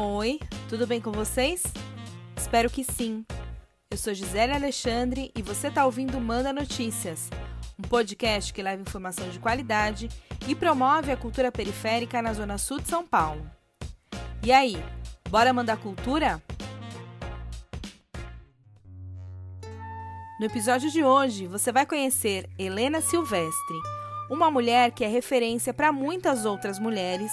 Oi, tudo bem com vocês? Espero que sim. Eu sou Gisele Alexandre e você está ouvindo Manda Notícias, um podcast que leva informação de qualidade e promove a cultura periférica na Zona Sul de São Paulo. E aí, bora mandar cultura? No episódio de hoje, você vai conhecer Helena Silvestre, uma mulher que é referência para muitas outras mulheres,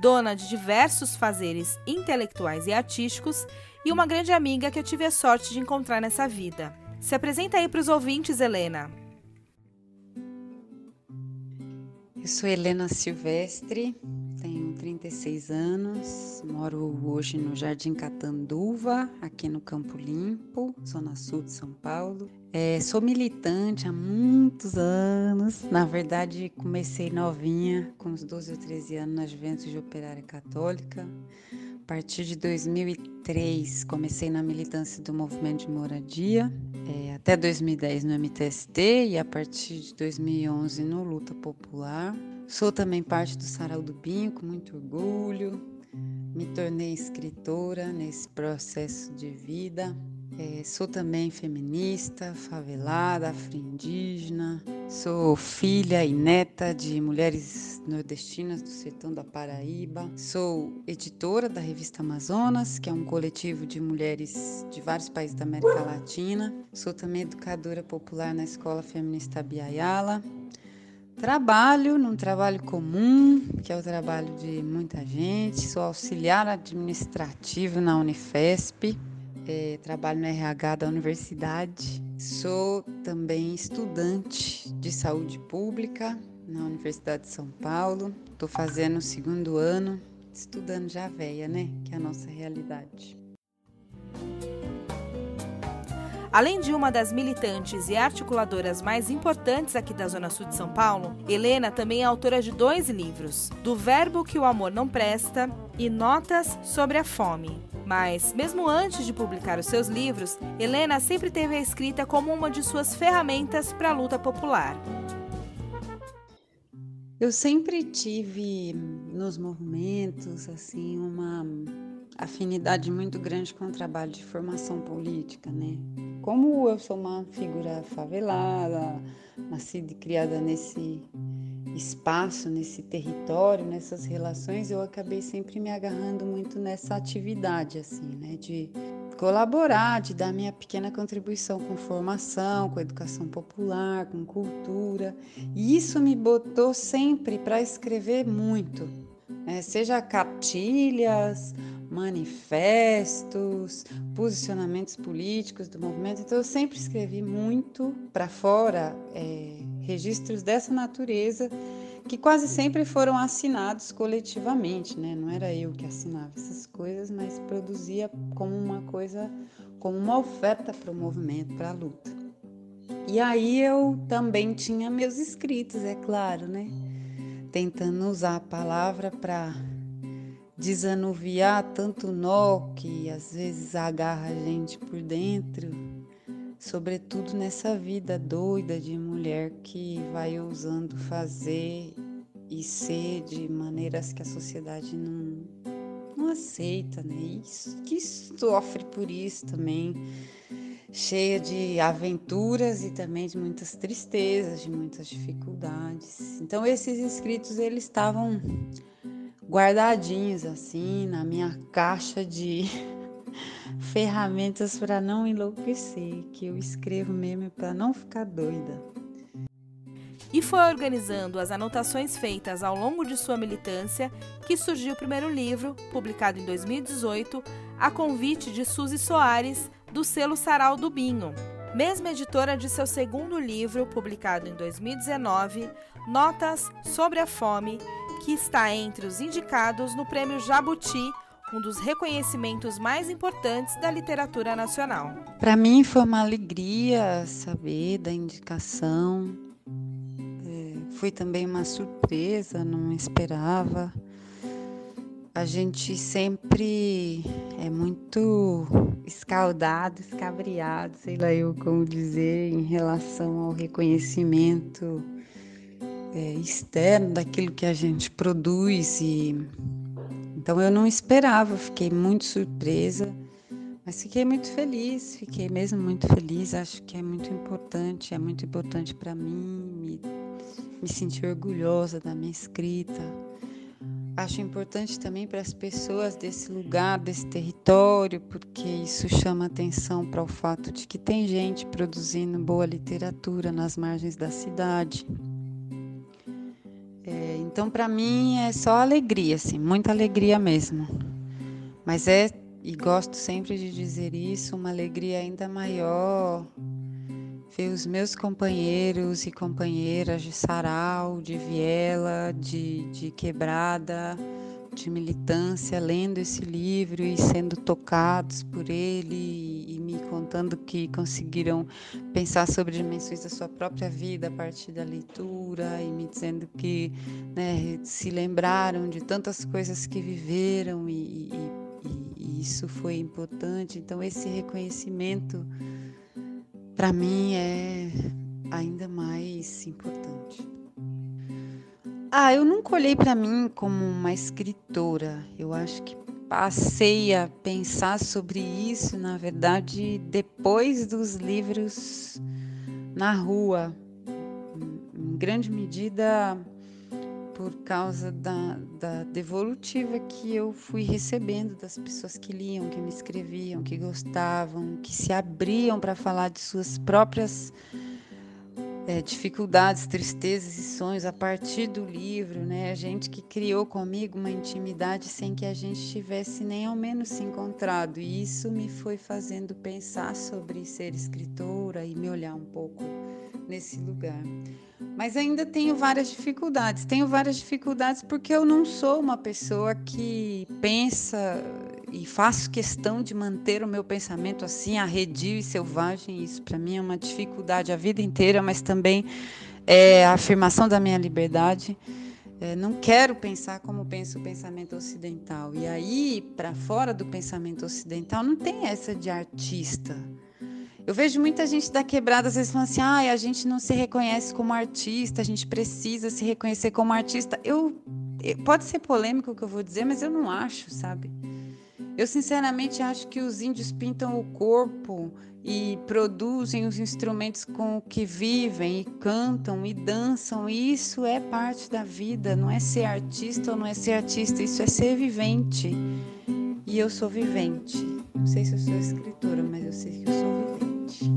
dona de diversos fazeres intelectuais e artísticos e uma grande amiga que eu tive a sorte de encontrar nessa vida. Se apresenta aí para os ouvintes, Helena. Eu sou Helena Silvestre, 36 anos, moro hoje no Jardim Catanduva, aqui no Campo Limpo, zona sul de São Paulo. É, sou militante há muitos anos. Na verdade, comecei novinha, com uns 12 ou 13 anos, na Juventude Operária Católica. A partir de 2003, comecei na militância do movimento de moradia, é, até 2010 no MTST e a partir de 2011 no Luta Popular. Sou também parte do Sarau do Binho, com muito orgulho. Me tornei escritora nesse processo de vida. É, sou também feminista, favelada, afro-indígena. Sou filha e neta de mulheres nordestinas do sertão da Paraíba. Sou editora da revista Amazonas, que é um coletivo de mulheres de vários países da América Latina. Sou também educadora popular na Escola Feminista Biayala. Trabalho num trabalho comum, que é o trabalho de muita gente. Sou auxiliar administrativo na Unifesp é, trabalho no RH da universidade. Sou também estudante de saúde pública na Universidade de São Paulo. Estou fazendo o segundo ano, estudando já velha, né? Que é a nossa realidade. Além de uma das militantes e articuladoras mais importantes aqui da Zona Sul de São Paulo, Helena também é autora de dois livros: Do Verbo que o Amor Não Presta e Notas sobre a Fome. Mas, mesmo antes de publicar os seus livros, Helena sempre teve a escrita como uma de suas ferramentas para a luta popular. Eu sempre tive nos movimentos assim uma afinidade muito grande com o trabalho de formação política, né? Como eu sou uma figura favelada, nascida e criada nesse espaço, nesse território, nessas relações, eu acabei sempre me agarrando muito nessa atividade, assim, né? De colaborar, de dar minha pequena contribuição com formação, com educação popular, com cultura. E isso me botou sempre para escrever muito, né? seja cartilhas, manifestos, posicionamentos políticos do movimento. Então, eu sempre escrevi muito para fora. É, registros dessa natureza que quase sempre foram assinados coletivamente, né? Não era eu que assinava essas coisas, mas produzia como uma coisa, como uma oferta para o movimento, para a luta. E aí eu também tinha meus escritos, é claro, né? Tentando usar a palavra para desanuviar tanto nó que às vezes agarra a gente por dentro sobretudo nessa vida doida de mulher que vai ousando fazer e ser de maneiras que a sociedade não, não aceita, né? Isso, que sofre por isso também, cheia de aventuras e também de muitas tristezas, de muitas dificuldades. Então esses escritos eles estavam guardadinhos assim na minha caixa de ferramentas para não enlouquecer, que eu escrevo mesmo para não ficar doida. E foi organizando as anotações feitas ao longo de sua militância que surgiu o primeiro livro, publicado em 2018, a convite de Suzy Soares, do selo Sarau do Binho. Mesma editora de seu segundo livro, publicado em 2019, Notas sobre a Fome, que está entre os indicados no Prêmio Jabuti um dos reconhecimentos mais importantes da literatura nacional. Para mim foi uma alegria saber da indicação. É, foi também uma surpresa, não esperava. A gente sempre é muito escaldado, escabriado, sei lá eu como dizer, em relação ao reconhecimento é, externo daquilo que a gente produz e Então eu não esperava, fiquei muito surpresa, mas fiquei muito feliz, fiquei mesmo muito feliz. Acho que é muito importante, é muito importante para mim me, me sentir orgulhosa da minha escrita. Acho importante também para as pessoas desse lugar, desse território, porque isso chama atenção para o fato de que tem gente produzindo boa literatura nas margens da cidade. Então, para mim, é só alegria, assim, muita alegria mesmo. Mas é, e gosto sempre de dizer isso, uma alegria ainda maior ver os meus companheiros e companheiras de sarau, de viela, de, de quebrada, de militância, lendo esse livro e sendo tocados por ele e, contando que conseguiram pensar sobre dimensões da sua própria vida a partir da leitura e me dizendo que né, se lembraram de tantas coisas que viveram e, e, e isso foi importante. Então, esse reconhecimento para mim é ainda mais importante. Ah, eu nunca olhei para mim como uma escritora. Eu acho que passei a pensar sobre isso, na verdade, depois dos livros na rua. Em grande medida por causa da, da devolutiva que eu fui recebendo das pessoas que liam, que me escreviam, que gostavam, que se abriam para falar de suas próprias é, dificuldades, tristezas e sonhos a partir do livro, né? A gente que criou comigo uma intimidade sem que a gente tivesse nem ao menos se encontrado. E isso me foi fazendo pensar sobre ser escritora e me olhar um pouco nesse lugar. Mas ainda tenho várias dificuldades. Tenho várias dificuldades porque eu não sou uma pessoa que pensa e faço questão de manter o meu pensamento assim, arredio e selvagem. Isso para mim é uma dificuldade a vida inteira, mas também é a afirmação da minha liberdade. É, não quero pensar como pensa o pensamento ocidental. E aí, para fora do pensamento ocidental, não tem essa de artista. Eu vejo muita gente da quebrada às vezes falando assim: ah, a gente não se reconhece como artista, a gente precisa se reconhecer como artista. Eu, pode ser polêmico o que eu vou dizer, mas eu não acho, sabe? Eu sinceramente acho que os índios pintam o corpo e produzem os instrumentos com que vivem e cantam e dançam. E isso é parte da vida, não é ser artista ou não é ser artista, isso é ser vivente. E eu sou vivente. Não sei se eu sou escritora, mas eu sei que eu sou vivente.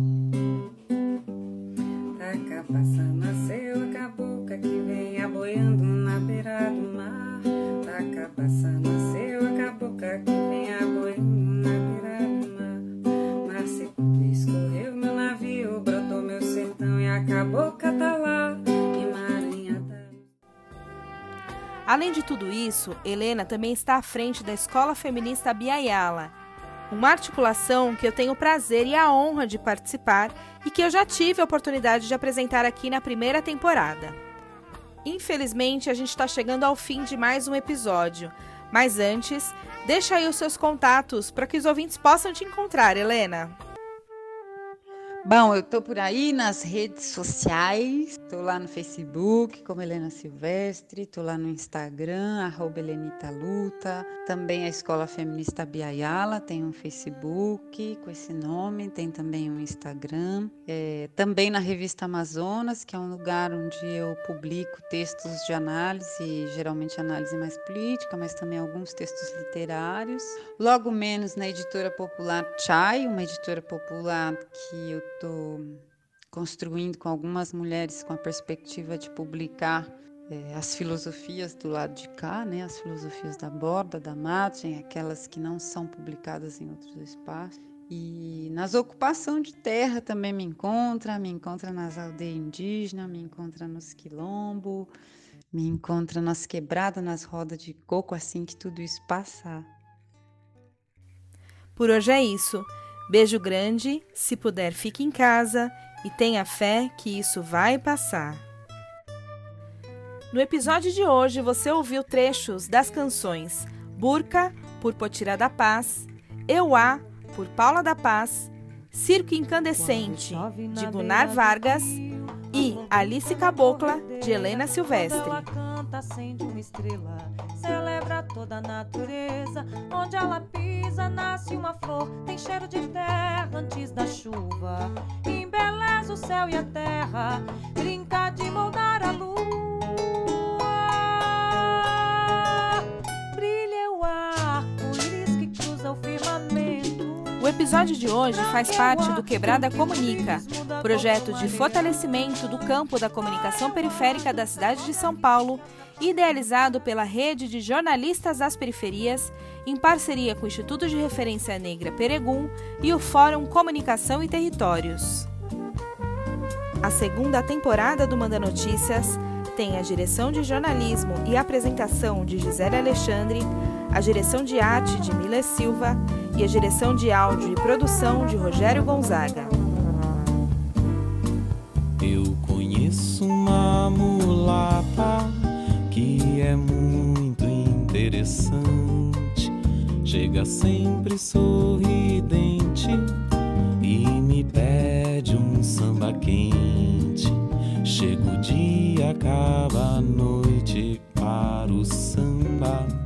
Passando a cabocla que vem aboiando na beira do mar. Passando a Além de tudo isso, Helena também está à frente da Escola Feminista Biayala uma articulação que eu tenho o prazer e a honra de participar e que eu já tive a oportunidade de apresentar aqui na primeira temporada. Infelizmente, a gente está chegando ao fim de mais um episódio, mas antes, deixa aí os seus contatos para que os ouvintes possam te encontrar, Helena. Bom, eu tô por aí nas redes sociais, tô lá no Facebook como Helena Silvestre, tô lá no Instagram, arroba Helenita Luta, também a Escola Feminista Biayala tem um Facebook com esse nome, tem também um Instagram, é, também na revista Amazonas, que é um lugar onde eu publico textos de análise, geralmente análise mais política, mas também alguns textos literários. Logo menos na editora popular Chai, uma editora popular que eu estou construindo com algumas mulheres com a perspectiva de publicar é, as filosofias do lado de cá, né, as filosofias da borda, da margem, aquelas que não são publicadas em outros espaços. E nas ocupação de terra também me encontra, me encontra nas aldeias indígenas, me encontra nos quilombo, me encontra nas quebradas, nas rodas de coco, assim que tudo isso passar. Por hoje é isso. Beijo grande, se puder, fique em casa e tenha fé que isso vai passar. No episódio de hoje você ouviu trechos das canções Burca, por Potira da Paz, Euá, por Paula da Paz, Circo Incandescente, de Gunnar Vargas e Alice Cabocla, de Helena Silvestre. Celebra toda a natureza. Onde ela pisa, nasce uma flor, tem cheiro de terra antes da chuva. Embeleza o céu e a terra, brinca de moldar a lua. Episódio de hoje faz parte do Quebrada Comunica, projeto de fortalecimento do campo da comunicação periférica da cidade de São Paulo, idealizado pela Rede de Jornalistas das Periferias, em parceria com o Instituto de Referência Negra Peregum e o Fórum Comunicação e Territórios. A segunda temporada do Manda Notícias tem a direção de jornalismo e apresentação de Gisele Alexandre, a direção de arte de Mila Silva e a direção de áudio e produção de Rogério Gonzaga. Eu conheço uma mulata que é muito interessante, chega sempre sorridente e me pede um samba quente. Chega o dia, acaba a noite para o samba